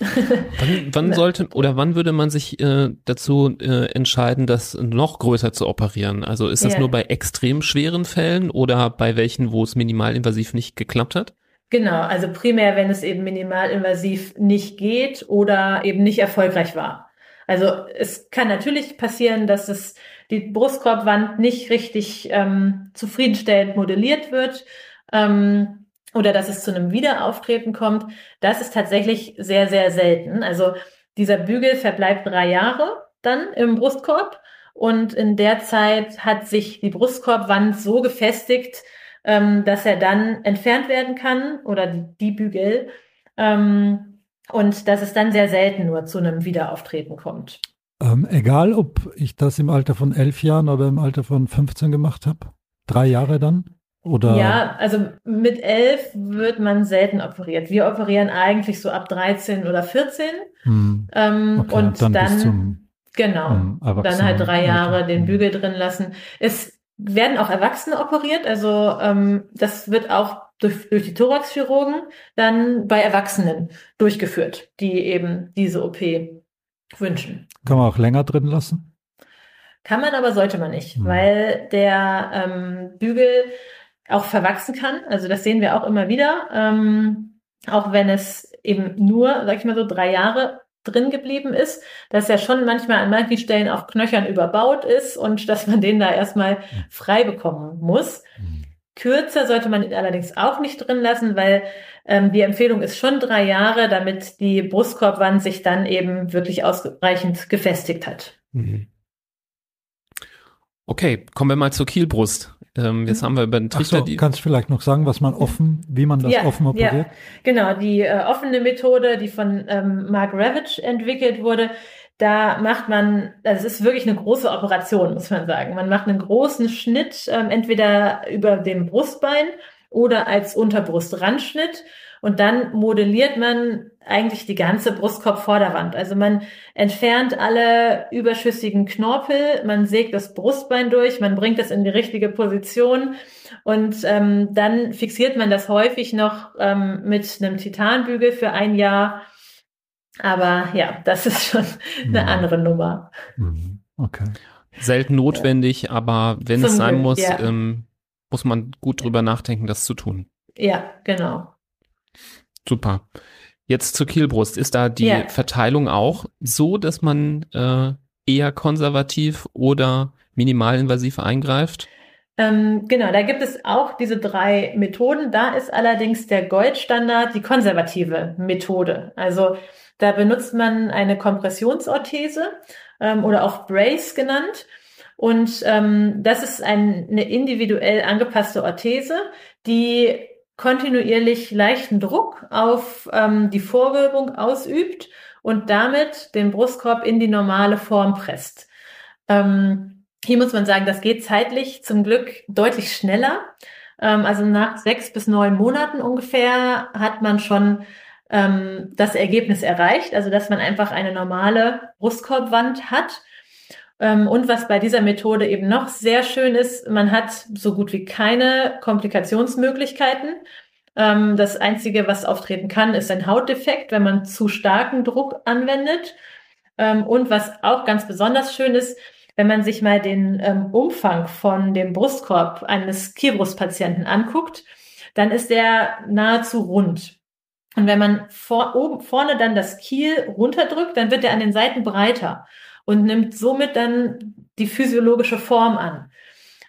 Wann, wann sollte oder wann würde man sich äh, dazu äh, entscheiden, das noch größer zu operieren? Also ist das ja. nur bei extrem schweren Fällen oder bei welchen, wo es minimalinvasiv nicht geklappt hat? Genau, also primär, wenn es eben minimalinvasiv nicht geht oder eben nicht erfolgreich war. Also es kann natürlich passieren, dass es die Brustkorbwand nicht richtig ähm, zufriedenstellend modelliert wird. Ähm, oder dass es zu einem Wiederauftreten kommt, das ist tatsächlich sehr, sehr selten. Also dieser Bügel verbleibt drei Jahre dann im Brustkorb und in der Zeit hat sich die Brustkorbwand so gefestigt, ähm, dass er dann entfernt werden kann oder die, die Bügel ähm, und dass es dann sehr selten nur zu einem Wiederauftreten kommt. Ähm, egal, ob ich das im Alter von elf Jahren oder im Alter von 15 gemacht habe, drei Jahre dann? Oder? Ja, also mit elf wird man selten operiert. Wir operieren eigentlich so ab 13 oder 14. Hm. Ähm, okay, und dann, dann zum, genau, um, dann halt drei Jahre den hm. Bügel drin lassen. Es werden auch Erwachsene operiert, also ähm, das wird auch durch, durch die Thoraxchirurgen dann bei Erwachsenen durchgeführt, die eben diese OP wünschen. Kann man auch länger drin lassen? Kann man, aber sollte man nicht, hm. weil der ähm, Bügel auch verwachsen kann. Also das sehen wir auch immer wieder. Ähm, auch wenn es eben nur, sag ich mal so, drei Jahre drin geblieben ist, dass er schon manchmal an manchen Stellen auf Knöchern überbaut ist und dass man den da erstmal frei bekommen muss. Kürzer sollte man ihn allerdings auch nicht drin lassen, weil ähm, die Empfehlung ist schon drei Jahre, damit die Brustkorbwand sich dann eben wirklich ausreichend gefestigt hat. Mhm. Okay, kommen wir mal zur Kielbrust. Ähm, jetzt haben wir über den Trichter. Ach so, kannst du vielleicht noch sagen, was man offen, wie man das ja, offen operiert? Ja, genau. Die äh, offene Methode, die von ähm, Mark Ravitch entwickelt wurde, da macht man, also es ist wirklich eine große Operation, muss man sagen. Man macht einen großen Schnitt, ähm, entweder über dem Brustbein oder als Unterbrustrandschnitt und dann modelliert man eigentlich die ganze Brustkorbvorderwand. Also man entfernt alle überschüssigen Knorpel, man sägt das Brustbein durch, man bringt das in die richtige Position und ähm, dann fixiert man das häufig noch ähm, mit einem Titanbügel für ein Jahr. Aber ja, das ist schon eine mhm. andere Nummer. Mhm. Okay. Selten notwendig, ja. aber wenn Zum es sein Glück, muss, ja. ähm, muss man gut drüber nachdenken, das zu tun. Ja, genau. Super. Jetzt zur Kielbrust. Ist da die yeah. Verteilung auch so, dass man äh, eher konservativ oder minimalinvasiv eingreift? Ähm, genau, da gibt es auch diese drei Methoden. Da ist allerdings der Goldstandard die konservative Methode. Also da benutzt man eine Kompressionsorthese ähm, oder auch Brace genannt. Und ähm, das ist ein, eine individuell angepasste Orthese, die kontinuierlich leichten Druck auf ähm, die Vorwölbung ausübt und damit den Brustkorb in die normale Form presst. Ähm, hier muss man sagen, das geht zeitlich zum Glück deutlich schneller. Ähm, also nach sechs bis neun Monaten ungefähr hat man schon ähm, das Ergebnis erreicht, also dass man einfach eine normale Brustkorbwand hat und was bei dieser Methode eben noch sehr schön ist, man hat so gut wie keine Komplikationsmöglichkeiten. Ähm, das Einzige, was auftreten kann, ist ein Hautdefekt, wenn man zu starken Druck anwendet. Ähm, und was auch ganz besonders schön ist, wenn man sich mal den Umfang von dem Brustkorb eines Kiebrustpatienten anguckt, dann ist der nahezu rund. Und wenn man vor, oben, vorne dann das Kiel runterdrückt, dann wird er an den Seiten breiter und nimmt somit dann die physiologische Form an.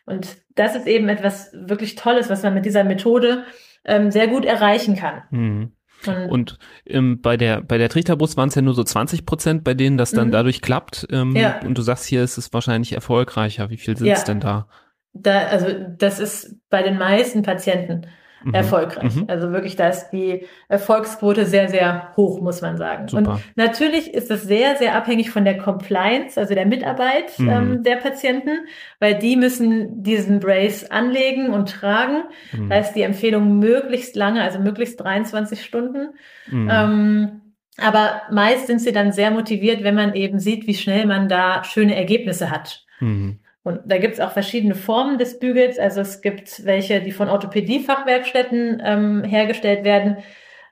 Und das ist eben etwas wirklich Tolles, was man mit dieser Methode ähm, sehr gut erreichen kann. Mhm. Und, und ähm, bei der bei der Trichterbrust waren es ja nur so 20 Prozent, bei denen das dann mhm. dadurch klappt. Ähm, ja. Und du sagst hier, ist es wahrscheinlich erfolgreicher. Wie viel sind es ja. denn da? da? Also das ist bei den meisten Patienten mhm. erfolgreich. Mhm. Also wirklich, da ist die Erfolgsquote sehr, sehr hoch, muss man sagen. Super. Und natürlich ist es sehr, sehr abhängig von der Compliance, also der Mitarbeit mhm. ähm, der Patienten, weil die müssen diesen Brace anlegen und tragen. Mhm. Da ist die Empfehlung möglichst lange, also möglichst 23 Stunden. Mhm. Ähm, aber meist sind sie dann sehr motiviert, wenn man eben sieht, wie schnell man da schöne Ergebnisse hat. Mhm. Und da gibt es auch verschiedene Formen des Bügels. Also es gibt welche, die von Orthopädie-Fachwerkstätten ähm, hergestellt werden.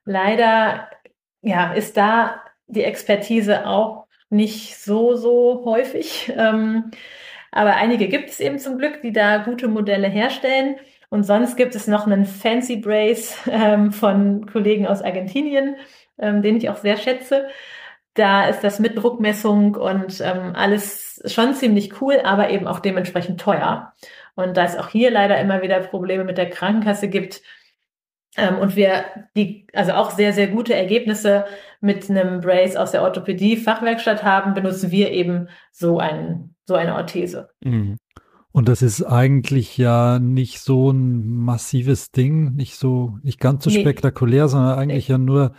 leider ja, ist da die Expertise auch nicht so, so häufig. Ähm, aber einige gibt es eben zum Glück, die da gute Modelle herstellen. Und sonst gibt es noch einen Fancy Brace ähm, von Kollegen aus Argentinien, ähm, den ich auch sehr schätze. Da ist das mit Druckmessung und ähm, alles schon ziemlich cool, aber eben auch dementsprechend teuer. Und da es auch hier leider immer wieder Probleme mit der Krankenkasse gibt, ähm, und wir die, also auch sehr, sehr gute Ergebnisse mit einem Brace aus der Orthopädie-Fachwerkstatt haben, benutzen wir eben so, ein, so eine Orthese. Mhm. Und das ist eigentlich ja nicht so ein massives Ding, nicht so, nicht ganz so nee. spektakulär, sondern eigentlich nee. ja nur,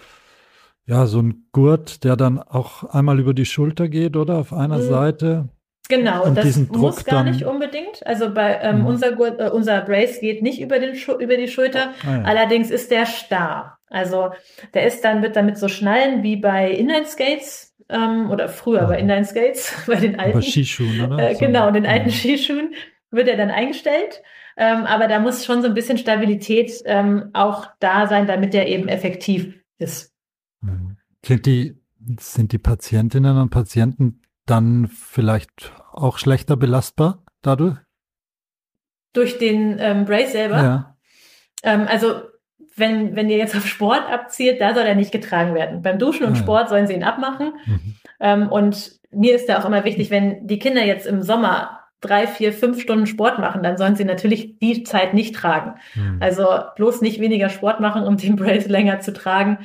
ja, so ein Gurt, der dann auch einmal über die Schulter geht, oder? Auf einer mhm. Seite. Genau, und das muss gar nicht unbedingt. Also bei ähm, mhm. unser, Gurt, äh, unser Brace geht nicht über, den über die Schulter. Ah, ja. Allerdings ist der starr. Also der ist dann, wird damit so schnallen wie bei Inline-Skates ähm, oder früher bei Inline-Skates, bei den alten. Bei Skischuhen, oder? Äh, genau, in den alten Skischuhen wird er dann eingestellt. Ähm, aber da muss schon so ein bisschen Stabilität ähm, auch da sein, damit der eben effektiv ist. Sind die, sind die Patientinnen und Patienten dann vielleicht auch schlechter belastbar dadurch? Durch den ähm, Brace selber? Ja. Ähm, also wenn, wenn ihr jetzt auf Sport abzielt, da soll er nicht getragen werden. Beim Duschen und ah, Sport sollen sie ihn abmachen. Mhm. Ähm, und mir ist da auch immer wichtig, wenn die Kinder jetzt im Sommer drei, vier, fünf Stunden Sport machen, dann sollen sie natürlich die Zeit nicht tragen. Mhm. Also bloß nicht weniger Sport machen, um den Brace länger zu tragen.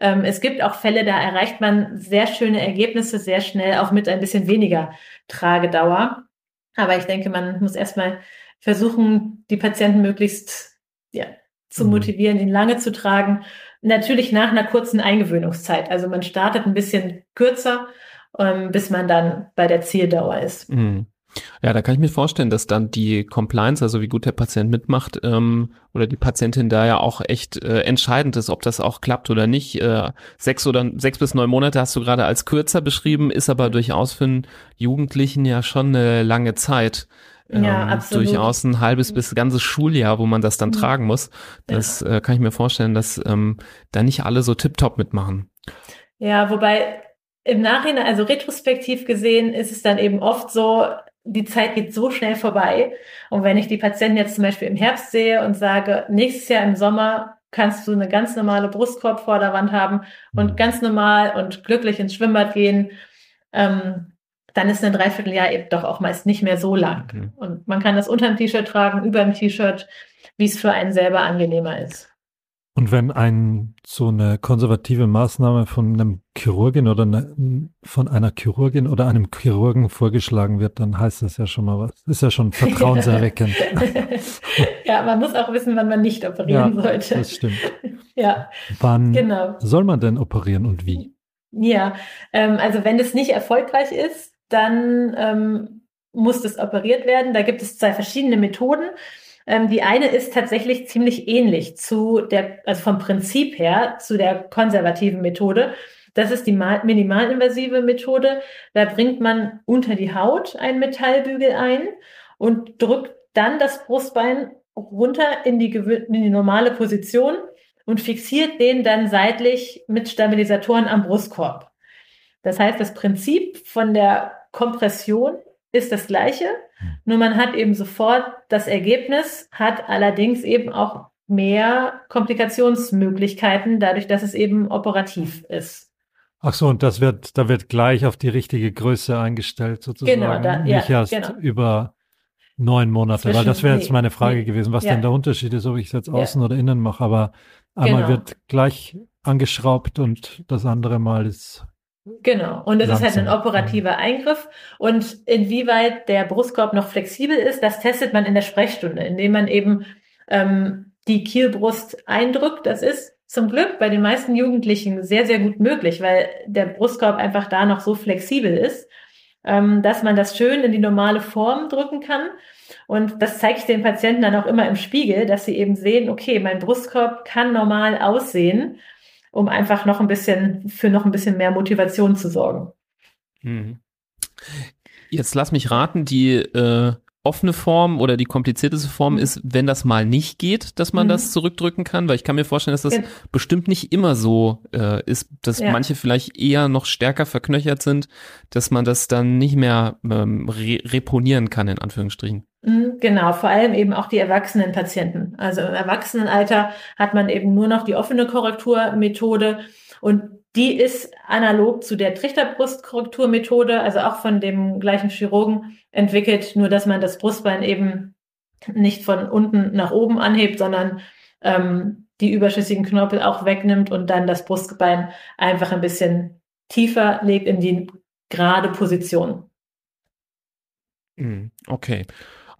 Ähm, es gibt auch Fälle, da erreicht man sehr schöne Ergebnisse sehr schnell, auch mit ein bisschen weniger Tragedauer. Aber ich denke, man muss erstmal versuchen, die Patienten möglichst ja, zu mhm. motivieren, ihn lange zu tragen. Natürlich nach einer kurzen Eingewöhnungszeit. Also man startet ein bisschen kürzer, ähm, bis man dann bei der Zieldauer ist. Mhm. Ja, da kann ich mir vorstellen, dass dann die Compliance, also wie gut der Patient mitmacht, ähm, oder die Patientin da ja auch echt äh, entscheidend ist, ob das auch klappt oder nicht. Äh, sechs oder sechs bis neun Monate hast du gerade als kürzer beschrieben, ist aber durchaus für einen Jugendlichen ja schon eine lange Zeit. Ähm, ja, absolut. Durchaus ein halbes bis ganzes Schuljahr, wo man das dann mhm. tragen muss. Das ja. äh, kann ich mir vorstellen, dass ähm, da nicht alle so tiptop mitmachen. Ja, wobei im Nachhinein, also retrospektiv gesehen, ist es dann eben oft so, die Zeit geht so schnell vorbei. Und wenn ich die Patienten jetzt zum Beispiel im Herbst sehe und sage, nächstes Jahr im Sommer kannst du eine ganz normale Brustkorbvorderwand haben und mhm. ganz normal und glücklich ins Schwimmbad gehen, ähm, dann ist ein Dreivierteljahr eben doch auch meist nicht mehr so lang. Mhm. Und man kann das unter dem T-Shirt tragen, über dem T-Shirt, wie es für einen selber angenehmer ist. Und wenn ein so eine konservative Maßnahme von einem Chirurgin oder eine, von einer Chirurgin oder einem Chirurgen vorgeschlagen wird, dann heißt das ja schon mal was. Ist ja schon vertrauenserweckend. ja, man muss auch wissen, wann man nicht operieren ja, sollte. Das stimmt. ja. Wann genau. soll man denn operieren und wie? Ja, ähm, also wenn es nicht erfolgreich ist, dann ähm, muss das operiert werden. Da gibt es zwei verschiedene Methoden. Ähm, die eine ist tatsächlich ziemlich ähnlich zu der, also vom Prinzip her, zu der konservativen Methode. Das ist die minimalinvasive Methode. Da bringt man unter die Haut einen Metallbügel ein und drückt dann das Brustbein runter in die, in die normale Position und fixiert den dann seitlich mit Stabilisatoren am Brustkorb. Das heißt, das Prinzip von der Kompression ist das gleiche, hm. Nur man hat eben sofort das Ergebnis, hat allerdings eben auch mehr Komplikationsmöglichkeiten, dadurch, dass es eben operativ ist. Ach so, und das wird, da wird gleich auf die richtige Größe eingestellt sozusagen. Genau, da, nicht ja, erst genau. über neun Monate, Zwischen, weil das wäre jetzt meine Frage nee, gewesen, was ja. denn der Unterschied ist, ob ich es jetzt außen ja. oder innen mache. Aber einmal genau. wird gleich angeschraubt und das andere Mal ist Genau. Und es ist halt ein operativer Eingriff. Und inwieweit der Brustkorb noch flexibel ist, das testet man in der Sprechstunde, indem man eben ähm, die Kielbrust eindrückt. Das ist zum Glück bei den meisten Jugendlichen sehr, sehr gut möglich, weil der Brustkorb einfach da noch so flexibel ist, ähm, dass man das schön in die normale Form drücken kann. Und das zeige ich den Patienten dann auch immer im Spiegel, dass sie eben sehen, okay, mein Brustkorb kann normal aussehen um einfach noch ein bisschen für noch ein bisschen mehr Motivation zu sorgen. Mhm. Jetzt lass mich raten, die äh, offene Form oder die komplizierteste Form mhm. ist, wenn das mal nicht geht, dass man mhm. das zurückdrücken kann, weil ich kann mir vorstellen, dass das ja. bestimmt nicht immer so äh, ist, dass ja. manche vielleicht eher noch stärker verknöchert sind, dass man das dann nicht mehr ähm, re reponieren kann, in Anführungsstrichen. Mhm, genau, vor allem eben auch die erwachsenen Patienten. Also im Erwachsenenalter hat man eben nur noch die offene Korrekturmethode und die ist analog zu der Trichterbrustkorrekturmethode, also auch von dem gleichen Chirurgen entwickelt, nur dass man das Brustbein eben nicht von unten nach oben anhebt, sondern ähm, die überschüssigen Knorpel auch wegnimmt und dann das Brustbein einfach ein bisschen tiefer legt in die gerade Position. Hm, okay.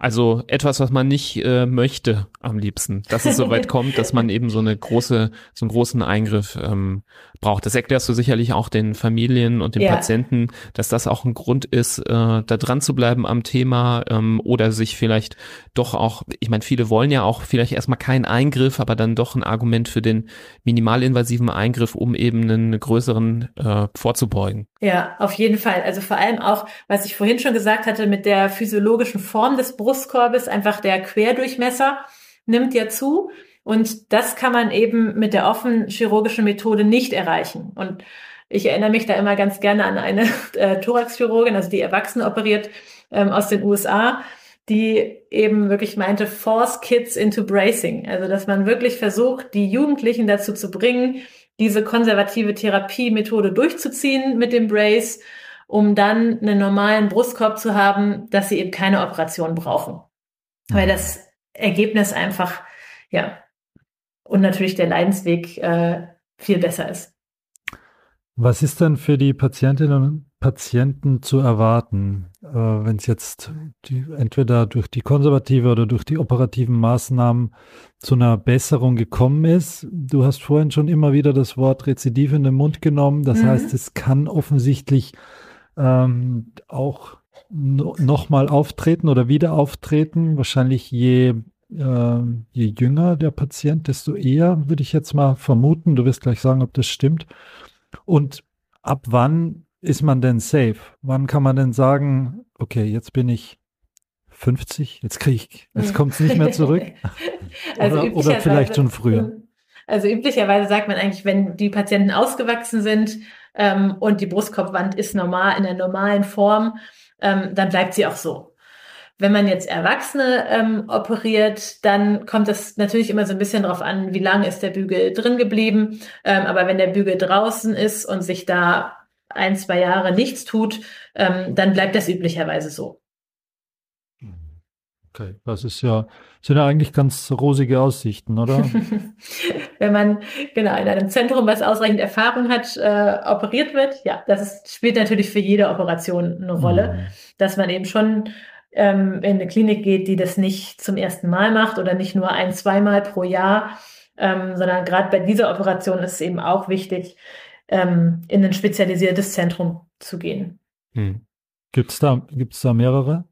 Also etwas, was man nicht äh, möchte am liebsten, dass es so weit kommt, dass man eben so eine große, so einen großen Eingriff ähm, braucht. Das erklärst du sicherlich auch den Familien und den ja. Patienten, dass das auch ein Grund ist, äh, da dran zu bleiben am Thema ähm, oder sich vielleicht doch auch, ich meine, viele wollen ja auch vielleicht erstmal keinen Eingriff, aber dann doch ein Argument für den minimalinvasiven Eingriff, um eben einen größeren äh, vorzubeugen. Ja, auf jeden Fall. Also vor allem auch, was ich vorhin schon gesagt hatte, mit der physiologischen Form des Brustkorbes, einfach der Querdurchmesser nimmt ja zu. Und das kann man eben mit der offenen chirurgischen Methode nicht erreichen. Und ich erinnere mich da immer ganz gerne an eine äh, Thoraxchirurgin, also die Erwachsene operiert ähm, aus den USA, die eben wirklich meinte, force kids into bracing. Also, dass man wirklich versucht, die Jugendlichen dazu zu bringen, diese konservative Therapiemethode durchzuziehen mit dem Brace, um dann einen normalen Brustkorb zu haben, dass sie eben keine Operation brauchen. Weil mhm. das Ergebnis einfach, ja, und natürlich der Leidensweg äh, viel besser ist. Was ist denn für die Patientinnen und Patienten zu erwarten, äh, wenn es jetzt die, entweder durch die konservative oder durch die operativen Maßnahmen zu einer Besserung gekommen ist? Du hast vorhin schon immer wieder das Wort Rezidiv in den Mund genommen. Das mhm. heißt, es kann offensichtlich ähm, auch no, nochmal auftreten oder wieder auftreten. Wahrscheinlich je, äh, je jünger der Patient, desto eher, würde ich jetzt mal vermuten. Du wirst gleich sagen, ob das stimmt. Und ab wann ist man denn safe? Wann kann man denn sagen, okay, jetzt bin ich 50, jetzt kriege ich, jetzt kommt es nicht mehr zurück? also oder, oder vielleicht schon früher. Also üblicherweise sagt man eigentlich, wenn die Patienten ausgewachsen sind ähm, und die Brustkorbwand ist normal in der normalen Form, ähm, dann bleibt sie auch so. Wenn man jetzt Erwachsene ähm, operiert, dann kommt das natürlich immer so ein bisschen darauf an, wie lange ist der Bügel drin geblieben. Ähm, aber wenn der Bügel draußen ist und sich da ein, zwei Jahre nichts tut, ähm, dann bleibt das üblicherweise so. Okay, das ist ja, sind ja eigentlich ganz rosige Aussichten, oder? Wenn man genau in einem Zentrum, was ausreichend Erfahrung hat, äh, operiert wird, ja, das ist, spielt natürlich für jede Operation eine Rolle, mhm. dass man eben schon ähm, in eine Klinik geht, die das nicht zum ersten Mal macht oder nicht nur ein, zweimal pro Jahr, ähm, sondern gerade bei dieser Operation ist es eben auch wichtig, ähm, in ein spezialisiertes Zentrum zu gehen. Hm. Gibt es da, gibt's da mehrere?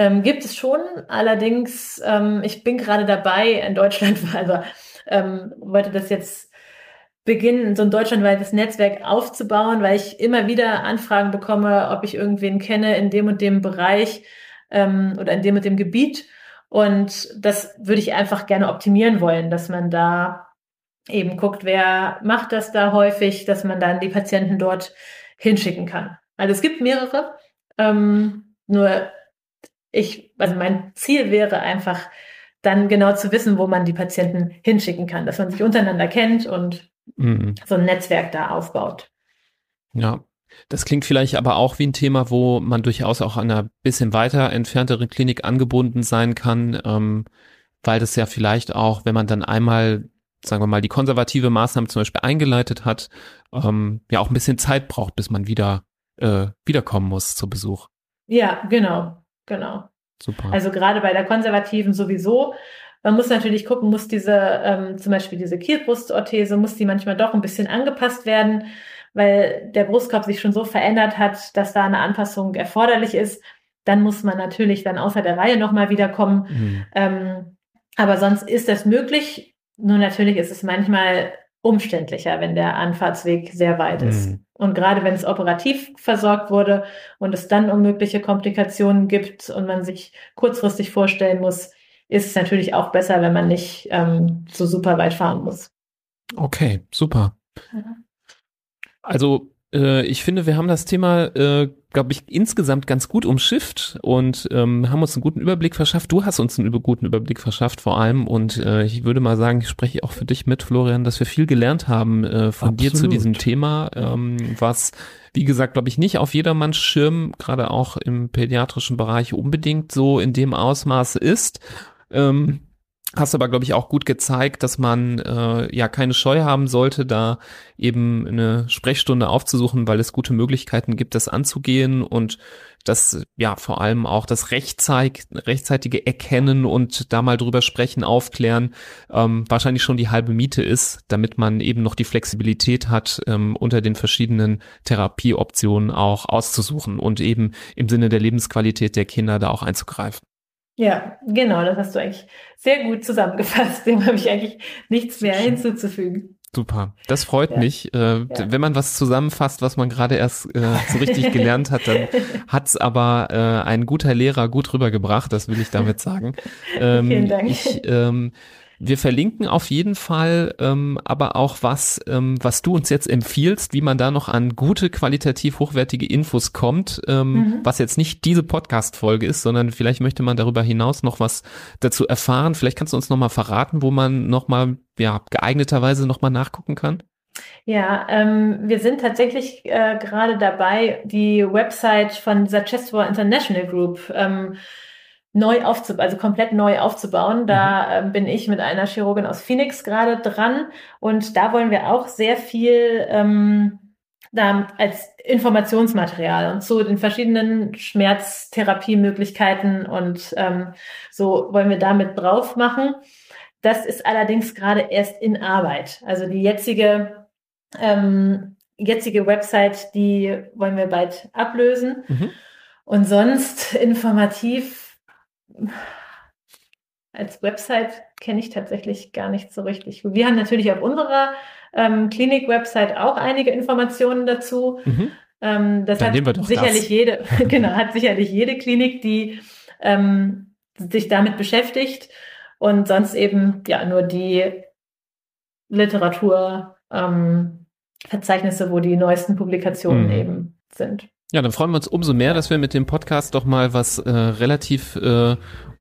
Ähm, gibt es schon, allerdings, ähm, ich bin gerade dabei in Deutschland, also ähm, wollte das jetzt beginnen, so ein deutschlandweites Netzwerk aufzubauen, weil ich immer wieder Anfragen bekomme, ob ich irgendwen kenne in dem und dem Bereich ähm, oder in dem und dem Gebiet. Und das würde ich einfach gerne optimieren wollen, dass man da eben guckt, wer macht das da häufig, dass man dann die Patienten dort hinschicken kann. Also es gibt mehrere, ähm, nur ich, also mein Ziel wäre einfach, dann genau zu wissen, wo man die Patienten hinschicken kann, dass man sich untereinander kennt und mhm. so ein Netzwerk da aufbaut. Ja, das klingt vielleicht aber auch wie ein Thema, wo man durchaus auch an einer bisschen weiter entfernteren Klinik angebunden sein kann, ähm, weil das ja vielleicht auch, wenn man dann einmal, sagen wir mal, die konservative Maßnahme zum Beispiel eingeleitet hat, ähm, ja auch ein bisschen Zeit braucht, bis man wieder äh, wiederkommen muss zu Besuch. Ja, genau. Genau. Super. Also gerade bei der konservativen sowieso. Man muss natürlich gucken, muss diese, ähm, zum Beispiel diese Kielbrustorthese, muss die manchmal doch ein bisschen angepasst werden, weil der Brustkorb sich schon so verändert hat, dass da eine Anpassung erforderlich ist. Dann muss man natürlich dann außer der Reihe nochmal wiederkommen. Mhm. Ähm, aber sonst ist das möglich. Nur natürlich ist es manchmal umständlicher, wenn der Anfahrtsweg sehr weit ist. Mhm. Und gerade wenn es operativ versorgt wurde und es dann um mögliche Komplikationen gibt und man sich kurzfristig vorstellen muss, ist es natürlich auch besser, wenn man nicht ähm, so super weit fahren muss. Okay, super. Also äh, ich finde, wir haben das Thema, äh, glaube ich, insgesamt ganz gut umschifft und ähm, haben uns einen guten Überblick verschafft. Du hast uns einen guten Überblick verschafft vor allem und äh, ich würde mal sagen, ich spreche auch für dich mit, Florian, dass wir viel gelernt haben äh, von Absolut. dir zu diesem Thema, ähm, was wie gesagt, glaube ich, nicht auf jedermanns Schirm, gerade auch im pädiatrischen Bereich unbedingt so in dem Ausmaße ist. Ähm, Hast aber, glaube ich, auch gut gezeigt, dass man äh, ja keine Scheu haben sollte, da eben eine Sprechstunde aufzusuchen, weil es gute Möglichkeiten gibt, das anzugehen und das ja vor allem auch das rechtzeit, rechtzeitige Erkennen und da mal drüber sprechen, aufklären, ähm, wahrscheinlich schon die halbe Miete ist, damit man eben noch die Flexibilität hat, ähm, unter den verschiedenen Therapieoptionen auch auszusuchen und eben im Sinne der Lebensqualität der Kinder da auch einzugreifen. Ja, genau, das hast du eigentlich sehr gut zusammengefasst. Dem habe ich eigentlich nichts mehr hinzuzufügen. Super, das freut ja. mich. Äh, ja. Wenn man was zusammenfasst, was man gerade erst äh, so richtig gelernt hat, dann hat's aber äh, ein guter Lehrer gut rübergebracht, das will ich damit sagen. Ähm, Vielen Dank. Ich ähm, wir verlinken auf jeden Fall ähm, aber auch was, ähm, was du uns jetzt empfiehlst, wie man da noch an gute, qualitativ hochwertige Infos kommt, ähm, mhm. was jetzt nicht diese Podcast-Folge ist, sondern vielleicht möchte man darüber hinaus noch was dazu erfahren. Vielleicht kannst du uns nochmal verraten, wo man nochmal, ja, geeigneterweise nochmal nachgucken kann. Ja, ähm, wir sind tatsächlich äh, gerade dabei, die Website von dieser Chest War International Group ähm, neu aufzubauen, also komplett neu aufzubauen. Da äh, bin ich mit einer Chirurgin aus Phoenix gerade dran und da wollen wir auch sehr viel ähm, da als Informationsmaterial und zu den verschiedenen Schmerztherapiemöglichkeiten und ähm, so wollen wir damit drauf machen. Das ist allerdings gerade erst in Arbeit. Also die jetzige ähm, jetzige Website, die wollen wir bald ablösen. Mhm. Und sonst informativ als Website kenne ich tatsächlich gar nicht so richtig. Wir haben natürlich auf unserer ähm, Klinik-Website auch einige Informationen dazu. Mhm. Ähm, das Dann hat sicherlich das. jede, genau, hat sicherlich jede Klinik, die ähm, sich damit beschäftigt und sonst eben ja nur die Literatur, ähm, wo die neuesten Publikationen mhm. eben sind. Ja, dann freuen wir uns umso mehr, dass wir mit dem Podcast doch mal was äh, relativ äh,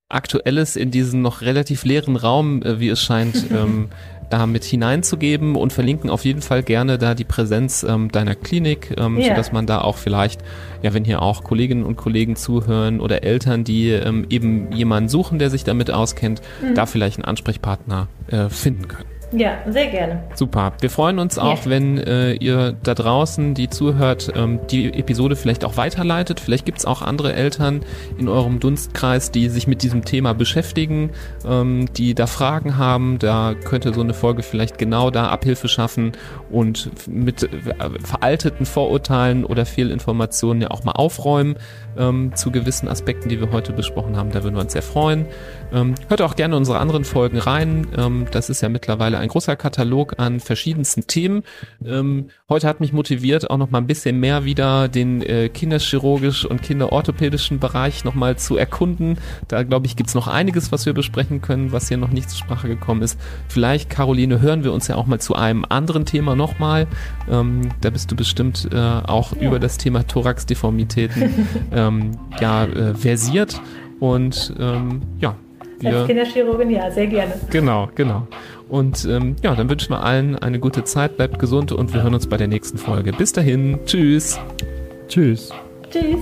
Aktuelles in diesen noch relativ leeren Raum, äh, wie es scheint, ähm, da mit hineinzugeben und verlinken auf jeden Fall gerne da die Präsenz ähm, deiner Klinik, ähm, yeah. sodass man da auch vielleicht, ja, wenn hier auch Kolleginnen und Kollegen zuhören oder Eltern, die ähm, eben jemanden suchen, der sich damit auskennt, mhm. da vielleicht einen Ansprechpartner äh, finden können. Ja, sehr gerne. Super. Wir freuen uns auch, ja. wenn äh, ihr da draußen, die zuhört, ähm, die Episode vielleicht auch weiterleitet. Vielleicht gibt es auch andere Eltern in eurem Dunstkreis, die sich mit diesem Thema beschäftigen, ähm, die da Fragen haben. Da könnte so eine Folge vielleicht genau da Abhilfe schaffen und mit äh, veralteten Vorurteilen oder Fehlinformationen ja auch mal aufräumen ähm, zu gewissen Aspekten, die wir heute besprochen haben. Da würden wir uns sehr freuen. Ähm, hört auch gerne unsere anderen Folgen rein. Ähm, das ist ja mittlerweile ein großer Katalog an verschiedensten Themen. Ähm, heute hat mich motiviert, auch noch mal ein bisschen mehr wieder den äh, kinderchirurgisch und kinderorthopädischen Bereich noch mal zu erkunden. Da glaube ich, gibt es noch einiges, was wir besprechen können, was hier noch nicht zur Sprache gekommen ist. Vielleicht, Caroline, hören wir uns ja auch mal zu einem anderen Thema nochmal. Ähm, da bist du bestimmt äh, auch ja. über das Thema Thoraxdeformitäten ähm, ja, äh, versiert. Und ähm, ja, wir, Als Kinderchirurgin, ja, sehr gerne. Genau, genau. Und ähm, ja, dann wünschen wir allen eine gute Zeit, bleibt gesund und wir hören uns bei der nächsten Folge. Bis dahin, tschüss. Tschüss. Tschüss.